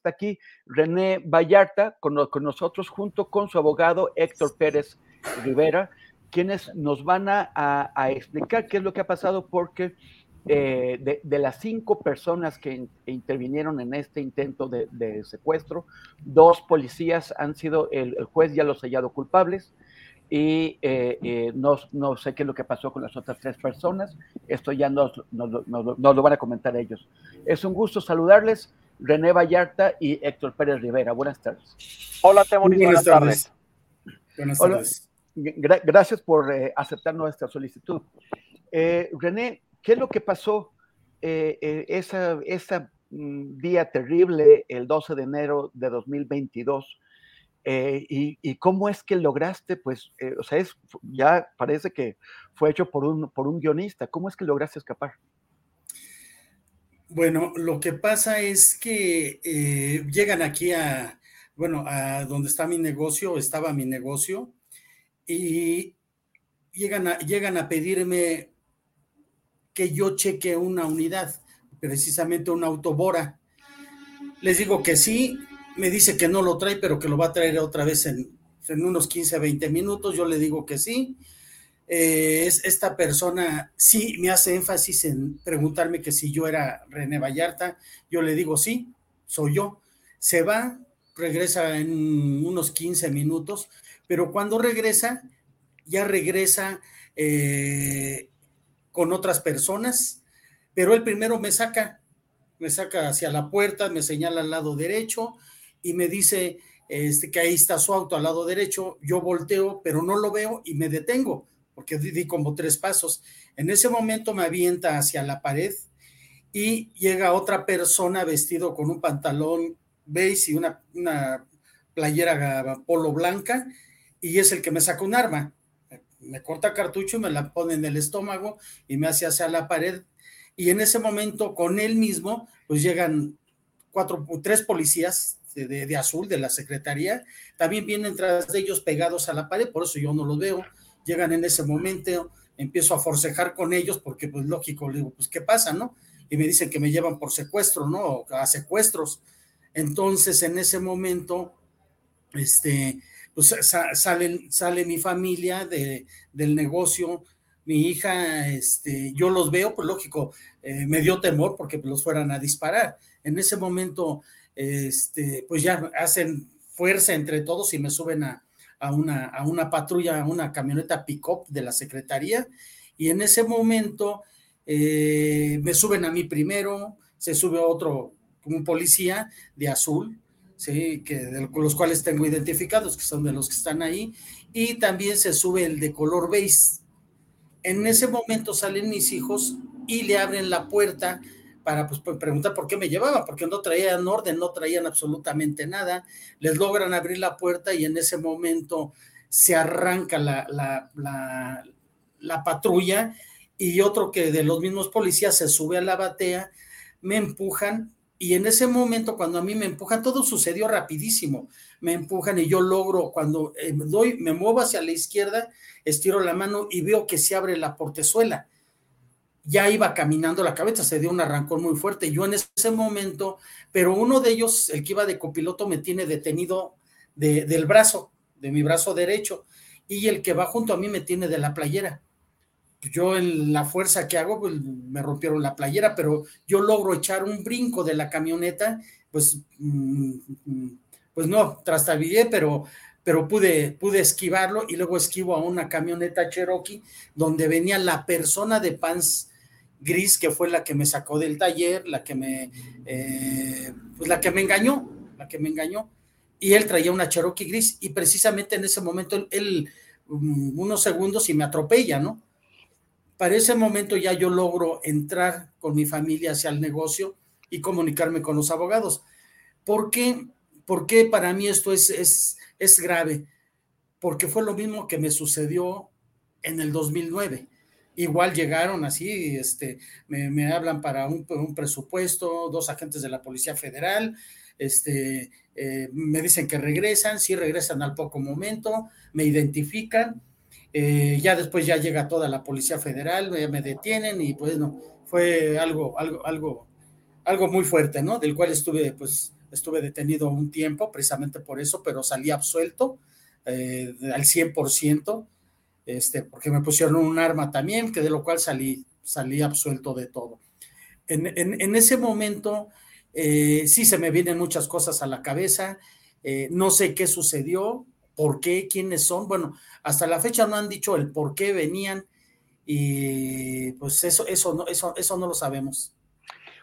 Está aquí René Vallarta con, con nosotros junto con su abogado Héctor Pérez Rivera, quienes nos van a, a, a explicar qué es lo que ha pasado porque eh, de, de, las cinco personas que in, intervinieron en este intento de, de, secuestro, dos policías han sido, el, el juez ya los ha hallado culpables y eh, eh, no, no, sé qué es lo que pasó con las otras tres personas, esto ya nos, nos, nos, nos lo van a comentar ellos. Es un gusto saludarles. René Vallarta y Héctor Pérez Rivera. Buenas tardes. Hola, Temoris. Buenas, buenas tardes. tardes. Buenas tardes. Gra gracias por eh, aceptar nuestra solicitud. Eh, René, ¿qué es lo que pasó eh, eh ese esa, mm, día terrible, el 12 de enero de 2022? Eh, y, y, cómo es que lograste, pues, eh, o sea, es, ya parece que fue hecho por un, por un guionista. ¿Cómo es que lograste escapar? Bueno, lo que pasa es que eh, llegan aquí a, bueno, a donde está mi negocio, estaba mi negocio, y llegan a, llegan a pedirme que yo cheque una unidad, precisamente una autobora. Les digo que sí, me dice que no lo trae, pero que lo va a traer otra vez en, en unos 15, 20 minutos. Yo le digo que sí. Eh, es esta persona sí me hace énfasis en preguntarme que si yo era René Vallarta, yo le digo sí, soy yo. Se va, regresa en unos 15 minutos, pero cuando regresa, ya regresa eh, con otras personas, pero él primero me saca, me saca hacia la puerta, me señala al lado derecho y me dice este, que ahí está su auto al lado derecho, yo volteo, pero no lo veo y me detengo porque di como tres pasos. En ese momento me avienta hacia la pared y llega otra persona vestido con un pantalón beige y una, una playera polo blanca y es el que me saca un arma. Me corta cartucho y me la pone en el estómago y me hace hacia la pared. Y en ese momento, con él mismo, pues llegan cuatro, tres policías de, de, azul de la secretaría. También vienen tras de ellos pegados a la pared, por eso yo no los veo llegan en ese momento, empiezo a forcejar con ellos porque pues lógico, le digo, pues ¿qué pasa, no? Y me dicen que me llevan por secuestro, ¿no? A secuestros. Entonces, en ese momento, este, pues salen, sale mi familia de, del negocio, mi hija, este, yo los veo, pues lógico, eh, me dio temor porque los fueran a disparar. En ese momento, este, pues ya hacen fuerza entre todos y me suben a, a una, a una patrulla, a una camioneta pick-up de la Secretaría, y en ese momento eh, me suben a mí primero, se sube otro, un policía de azul, ¿sí? que, de los cuales tengo identificados, que son de los que están ahí, y también se sube el de color beige. En ese momento salen mis hijos y le abren la puerta para pues, preguntar por qué me llevaban, porque no traían orden, no traían absolutamente nada. Les logran abrir la puerta y en ese momento se arranca la, la, la, la patrulla y otro que de los mismos policías se sube a la batea, me empujan y en ese momento cuando a mí me empujan, todo sucedió rapidísimo. Me empujan y yo logro, cuando eh, doy, me muevo hacia la izquierda, estiro la mano y veo que se abre la portezuela ya iba caminando la cabeza, se dio un arrancón muy fuerte. Yo en ese momento, pero uno de ellos, el que iba de copiloto, me tiene detenido del brazo, de mi brazo derecho, y el que va junto a mí me tiene de la playera. Yo en la fuerza que hago, pues me rompieron la playera, pero yo logro echar un brinco de la camioneta, pues, mm, mm, pues no, trastabillé, pero pero pude, pude esquivarlo y luego esquivo a una camioneta Cherokee donde venía la persona de pants gris que fue la que me sacó del taller, la que me, eh, pues la que me engañó, la que me engañó. Y él traía una Cherokee gris y precisamente en ese momento él, mm, unos segundos y me atropella, ¿no? Para ese momento ya yo logro entrar con mi familia hacia el negocio y comunicarme con los abogados. ¿Por qué? Para mí esto es, es es grave, porque fue lo mismo que me sucedió en el 2009. Igual llegaron así, este, me, hablan para un, presupuesto, dos agentes de la Policía Federal, este, eh, me dicen que regresan, sí regresan al poco momento, me identifican, eh, ya después ya llega toda la Policía Federal, me, detienen y pues no, fue algo, algo, algo, algo muy fuerte, ¿no? Del cual estuve pues estuve detenido un tiempo precisamente por eso, pero salí absuelto eh, al 100%, este, porque me pusieron un arma también, que de lo cual salí, salí absuelto de todo. En, ese momento eh, sí se me vienen muchas cosas a la cabeza, eh, no sé qué sucedió, por qué, quiénes son, bueno, hasta la fecha no han dicho el por qué venían y pues eso, eso, no, eso, eso no lo sabemos.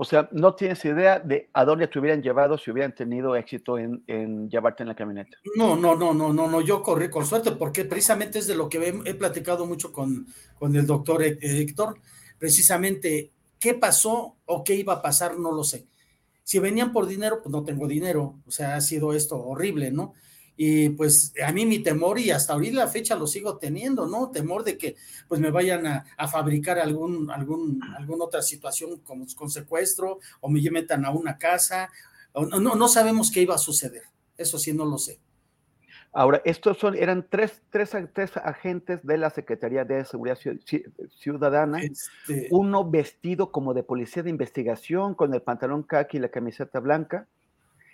O sea, no tienes idea de a dónde te hubieran llevado si hubieran tenido éxito en, llevarte en la camioneta. No, no, no, no, no, no, yo corrí con suerte porque precisamente es de lo que he, platicado mucho con, con el doctor Héctor, precisamente qué pasó o qué iba a pasar, no lo sé. Si venían por dinero, pues no tengo dinero, o sea, ha sido esto horrible, ¿no? Y pues a mí mi temor, y hasta ahorita la fecha lo sigo teniendo, ¿no? Temor de que pues me vayan a, fabricar algún, algún, alguna otra situación como con secuestro o me metan a una casa. no, no sabemos qué iba a suceder. Eso sí, no lo sé. Ahora, estos son, eran tres, tres, tres agentes de la Secretaría de Seguridad Ciudadana, este uno vestido como de policía de investigación, con el pantalón khaki y la camiseta blanca,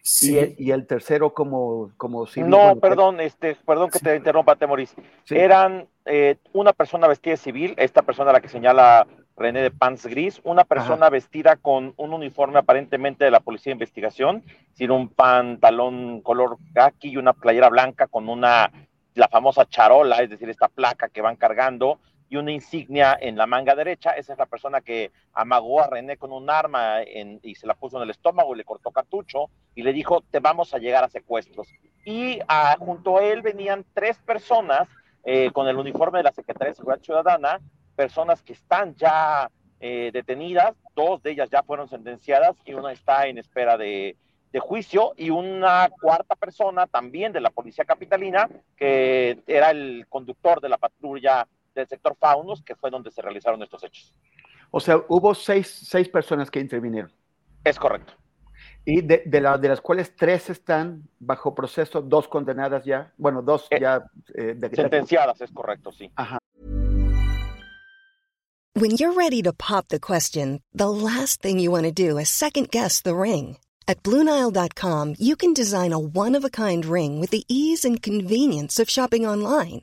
y, el, tercero como, como civil. No, perdón, este, perdón que te interrumpa, Temoris. Eran eh, una persona vestida de civil, esta persona a la que señala René de Pants Gris, una persona vestida con un uniforme aparentemente de la Policía de Investigación, sin un pantalón color khaki y una playera blanca con una, la famosa charola, es decir, esta placa que van cargando, y una insignia en la manga derecha. Esa es la persona que amagó a René con un arma y se la puso en el estómago y le cortó cartucho y le dijo, te vamos a llegar a secuestros. Y ah, junto a él venían tres personas eh, con el uniforme de la Secretaría de Seguridad Ciudadana, personas que están ya eh, detenidas, dos de ellas ya fueron sentenciadas y una está en espera de, de juicio y una cuarta persona también de la policía capitalina que era el conductor de la patrulla del sector Faunos, que fue donde se realizaron estos hechos. O sea, hubo seis, seis personas que intervinieron. Es correcto. Y de, de, la, de, las cuales tres están bajo proceso, dos condenadas ya, bueno, dos eh, ya eh, de, sentenciadas, es correcto, sí. Ajá. When you're ready to pop the question, the last thing you want to do is second guess the ring. At BlueNile.com, you can design a one-of-a-kind ring with the ease and convenience of shopping online.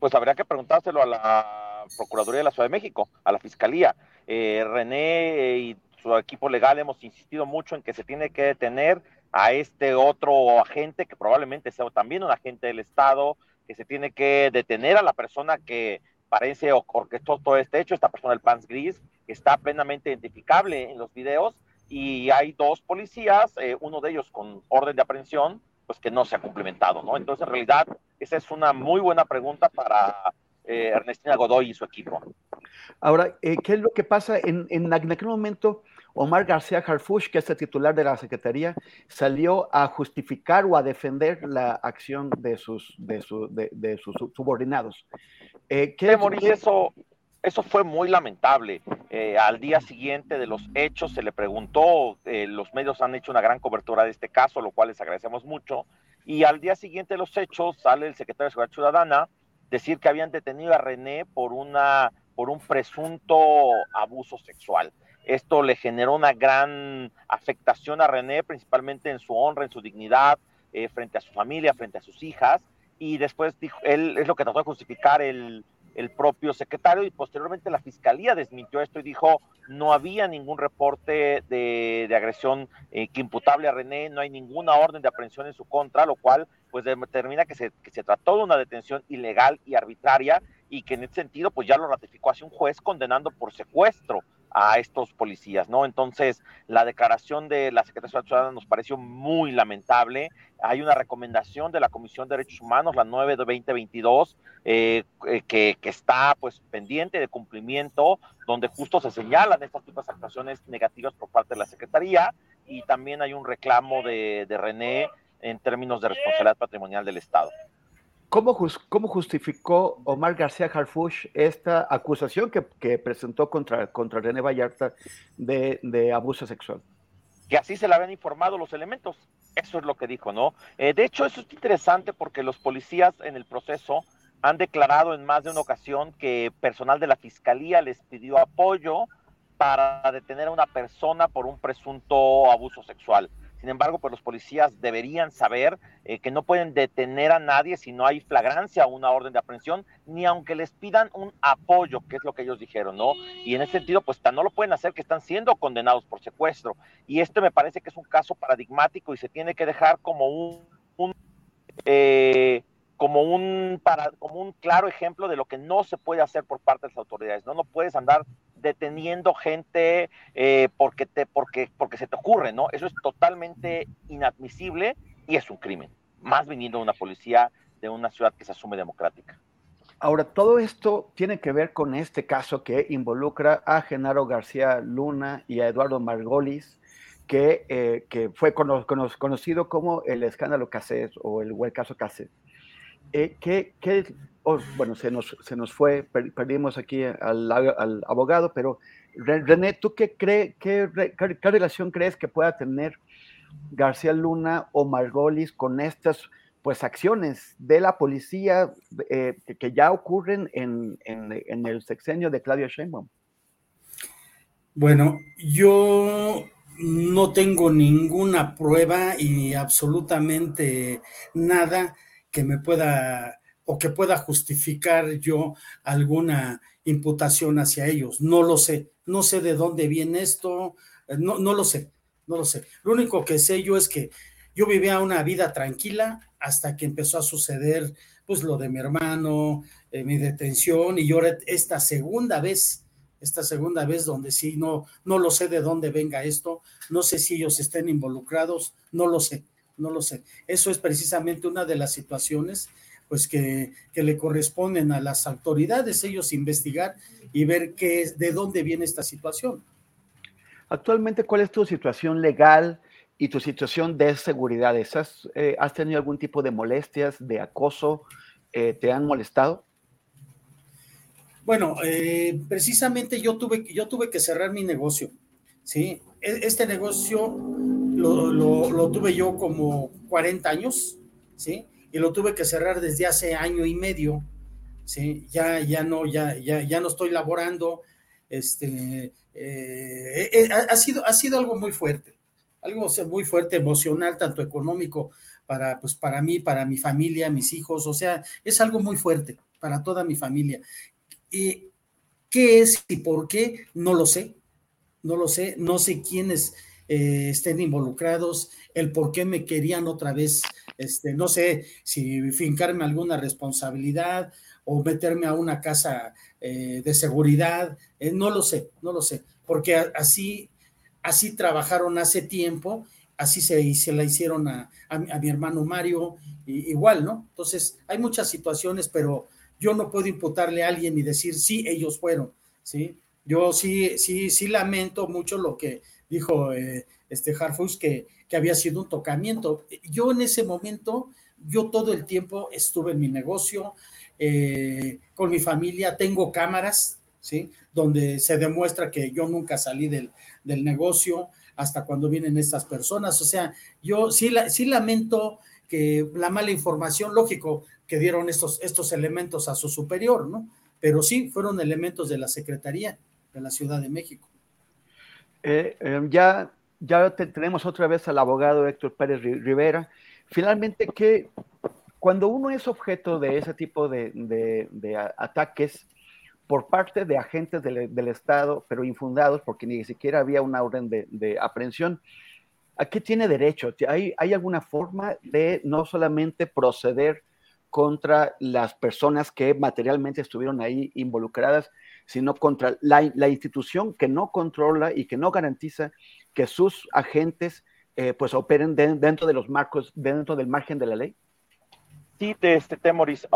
Pues habría que preguntárselo a la Procuraduría de la Ciudad de México, a la Fiscalía. Eh, René y su equipo legal hemos insistido mucho en que se tiene que detener a este otro agente, que probablemente sea también un agente del Estado, que se tiene que detener a la persona que parece orquestó todo este hecho, esta persona del Pants Gris, que está plenamente identificable en los videos, y hay dos policías, eh, uno de ellos con orden de aprehensión, pues que no se ha cumplimentado, ¿no? Entonces, en realidad, esa es una muy buena pregunta para eh, Ernestina Godoy y su equipo. Ahora, eh, ¿qué es lo que pasa? En, en, aquel momento, Omar García Harfush, que es el titular de la Secretaría, salió a justificar o a defender la acción de sus, de, de, sus subordinados. Eh, ¿qué eso, eso fue muy lamentable. Eh, al día siguiente de los hechos se le preguntó, los medios han hecho una gran cobertura de este caso, lo cual les agradecemos mucho, y al día siguiente de los hechos sale el secretario de Seguridad Ciudadana decir que habían detenido a René por, una, por un presunto abuso sexual. Esto le generó una gran afectación a René, principalmente en su honra, en su dignidad, eh, frente a su familia, frente a sus hijas. Y después dijo, él es lo que trató de justificar el, el propio secretario y posteriormente la fiscalía desmintió esto y dijo no había ningún reporte de, agresión eh, que imputable a René, no hay ninguna orden de aprehensión en su contra, lo cual pues determina que se, que se trató de una detención ilegal y arbitraria y que en ese sentido pues ya lo ratificó hace un juez condenando por secuestro a estos policías, ¿no? Entonces, la declaración de la Secretaría de Ciudadana nos pareció muy lamentable. Hay una recomendación de la Comisión de Derechos Humanos, la 9 de 2022, eh, eh, que, que, está pues pendiente de cumplimiento, donde justo se señalan estas tipos de actuaciones negativas por parte de la Secretaría y también hay un reclamo de, de René en términos de responsabilidad patrimonial del Estado. ¿Cómo, ¿Cómo, justificó Omar García Harfush esta acusación que, presentó contra, contra René Vallarta de, de, abuso sexual? Que así se le habían informado los elementos. Eso es lo que dijo, ¿no? Eh, de hecho, eso es interesante porque los policías en el proceso han declarado en más de una ocasión que personal de la fiscalía les pidió apoyo para detener a una persona por un presunto abuso sexual. Sin embargo, pues los policías deberían saber eh, que no pueden detener a nadie si no hay flagrancia o una orden de aprehensión, ni aunque les pidan un apoyo, que es lo que ellos dijeron, ¿no? Y en ese sentido, pues no lo pueden hacer que están siendo condenados por secuestro. Y este me parece que es un caso paradigmático y se tiene que dejar como un, eh, como un claro ejemplo de lo que no se puede hacer por parte de las autoridades. No, no puedes andar deteniendo gente eh, porque, te, porque, porque se te ocurre, ¿no? Eso es totalmente inadmisible y es un crimen, más viniendo de una policía de una ciudad que se asume democrática. Ahora, todo esto tiene que ver con este caso que involucra a Genaro García Luna y a Eduardo Margolis, que, eh, que fue conocido como el escándalo Cassés o el, el caso Cassés. Eh, ¿qué, qué, oh, bueno, se nos, se nos fue, perdimos aquí al, al, abogado, pero René, ¿tú qué, cree, qué, qué, relación crees que pueda tener García Luna o Margolis con estas pues acciones de la policía eh, que, ya ocurren en, en, en, el sexenio de Claudia Sheinbaum? Bueno, yo no tengo ninguna prueba y absolutamente nada que me pueda o que pueda justificar yo alguna imputación hacia ellos. No lo sé, no sé de dónde viene esto, eh, no, no lo sé, no lo sé. Lo único que sé yo es que yo vivía una vida tranquila hasta que empezó a suceder pues lo de mi hermano, eh, mi detención y yo esta segunda vez, esta segunda vez donde sí no no lo sé de dónde venga esto, no sé si ellos estén involucrados, no lo sé no lo sé. Eso es precisamente una de las situaciones pues que, le corresponden a las autoridades, ellos investigar y ver qué es, de dónde viene esta situación. Actualmente, ¿cuál es tu situación legal y tu situación de seguridad? ¿Has, eh, ¿has tenido algún tipo de molestias, de acoso? Eh, ¿Te han molestado? Bueno, eh, precisamente yo tuve, yo tuve que cerrar mi negocio, ¿sí? E, este negocio lo, tuve yo como 40 años, ¿sí? Y lo tuve que cerrar desde hace año y medio, ¿sí? Ya, ya, no, ya, ya, ya no estoy laborando, este, eh, eh, ha, sido, ha sido algo muy fuerte, algo muy fuerte, emocional, tanto económico para, pues, para mí, para mi familia, mis hijos, o sea, es algo muy fuerte para toda mi familia. ¿Y qué es y por qué? No lo sé, no lo sé, no sé quiénes eh, estén involucrados, el por qué me querían otra vez, este, no sé si fincarme alguna responsabilidad o meterme a una casa eh, de seguridad, eh, no lo sé, no lo sé, porque así, así trabajaron hace tiempo, así se, se la hicieron a, mi hermano Mario, igual, ¿no? Entonces, hay muchas situaciones, pero yo no puedo imputarle a alguien y decir, sí, ellos fueron, ¿sí? Yo sí, sí, sí lamento mucho lo que dijo eh, este Harfus, que, que había sido un tocamiento. Yo en ese momento, yo todo el tiempo estuve en mi negocio, eh, con mi familia, tengo cámaras, ¿sí? Donde se demuestra que yo nunca salí del, del negocio hasta cuando vienen estas personas. O sea, yo sí, sí lamento que la mala información, lógico, que dieron estos, estos elementos a su superior, ¿no? Pero sí fueron elementos de la Secretaría de la Ciudad de México. Eh, ya ya tenemos otra vez al abogado Héctor Pérez Rivera. Finalmente, que cuando uno es objeto de ese tipo de, ataques por parte de agentes del, Estado, pero infundados, porque ni siquiera había una orden de, aprehensión, ¿a qué tiene derecho? ¿Hay, ¿Hay alguna forma de no solamente proceder contra las personas que materialmente estuvieron ahí involucradas, sino contra la, institución que no controla y que no garantiza que sus agentes eh, pues operen dentro de los marcos, dentro del margen de la ley? Sí, de este Temoris,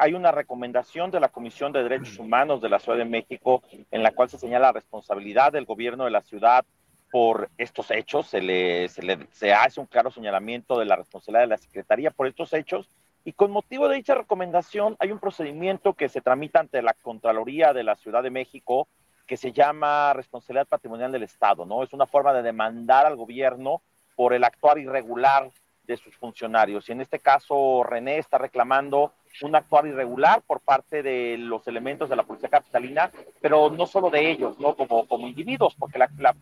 hay una recomendación de la Comisión de Derechos Humanos de la Ciudad de México en la cual se señala la responsabilidad del gobierno de la ciudad por estos hechos, se le, se le se hace un claro señalamiento de la responsabilidad de la Secretaría por estos hechos y con motivo de dicha recomendación, hay un procedimiento que se tramita ante la Contraloría de la Ciudad de México que se llama responsabilidad patrimonial del Estado, ¿no? Es una forma de demandar al gobierno por el actuar irregular de sus funcionarios. Y en este caso, René está reclamando un actuar irregular por parte de los elementos de la Policía Capitalina, pero no solo de ellos, ¿no? Como, como individuos, porque la, la,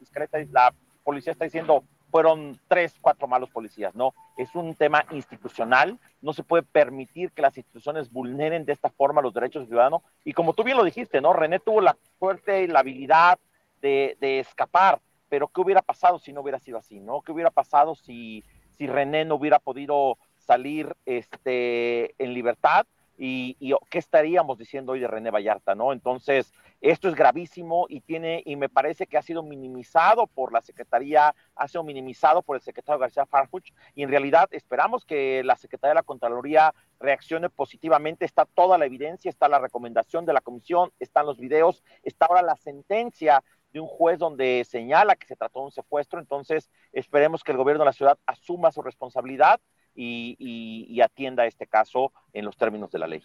la policía está diciendo, fueron tres, cuatro malos policías, ¿no? Es un tema institucional, no se puede permitir que las instituciones vulneren de esta forma los derechos del ciudadano. Y como tú bien lo dijiste, ¿no? René tuvo la suerte y la habilidad de, de escapar, pero ¿qué hubiera pasado si no hubiera sido así, ¿no? ¿Qué hubiera pasado si, si René no hubiera podido salir este, en libertad? y, qué estaríamos diciendo hoy de René Vallarta, ¿no? Entonces, esto es gravísimo y tiene, y me parece que ha sido minimizado por la Secretaría, ha sido minimizado por el secretario García Farfuch, y en realidad esperamos que la Secretaría de la Contraloría reaccione positivamente. Está toda la evidencia, está la recomendación de la comisión, están los videos, está ahora la sentencia de un juez donde señala que se trató de un secuestro. Entonces, esperemos que el gobierno de la ciudad asuma su responsabilidad y, atienda este caso en los términos de la ley.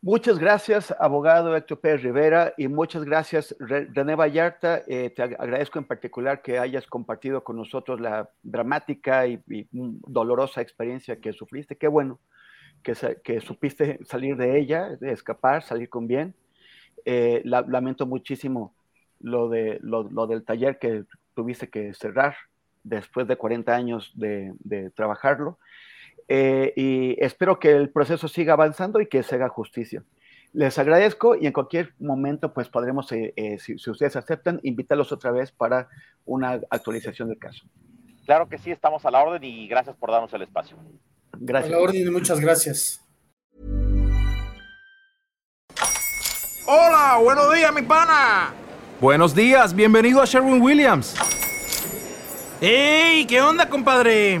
Muchas gracias, abogado Héctor Pérez Rivera, y muchas gracias, René Vallarta. Eh, te agradezco en particular que hayas compartido con nosotros la dramática y, dolorosa experiencia que sufriste. Qué bueno que, supiste salir de ella, escapar, salir con bien. Eh, lamento muchísimo lo, de, lo del taller que tuviste que cerrar después de 40 años de, trabajarlo. Eh, y espero que el proceso siga avanzando y que se haga justicia. Les agradezco y en cualquier momento pues podremos, eh, eh, si, ustedes aceptan, invitarlos otra vez para una actualización del caso. Claro que sí, estamos a la orden y gracias por darnos el espacio. Gracias. A la orden y muchas gracias. Hola, buenos días, mi pana. Buenos días, bienvenido a Sherwin Williams. ¡Ey! ¿Qué onda, compadre?